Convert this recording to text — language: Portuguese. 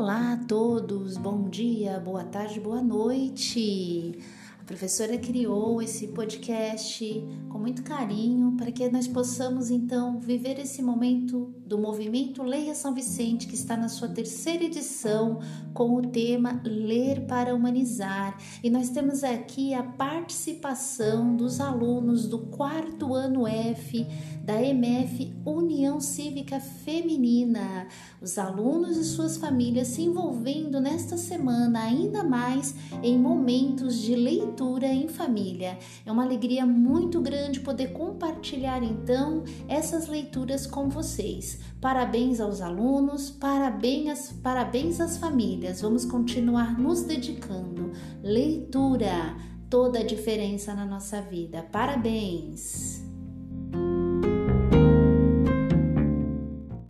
Olá a todos, bom dia, boa tarde, boa noite. Professora criou esse podcast com muito carinho para que nós possamos então viver esse momento do movimento Leia São Vicente, que está na sua terceira edição, com o tema Ler para Humanizar. E nós temos aqui a participação dos alunos do quarto ano F da MF União Cívica Feminina. Os alunos e suas famílias se envolvendo nesta semana ainda mais em momentos de leitura em família. É uma alegria muito grande poder compartilhar então essas leituras com vocês. Parabéns aos alunos, parabéns, parabéns às famílias. Vamos continuar nos dedicando. Leitura, toda a diferença na nossa vida. Parabéns!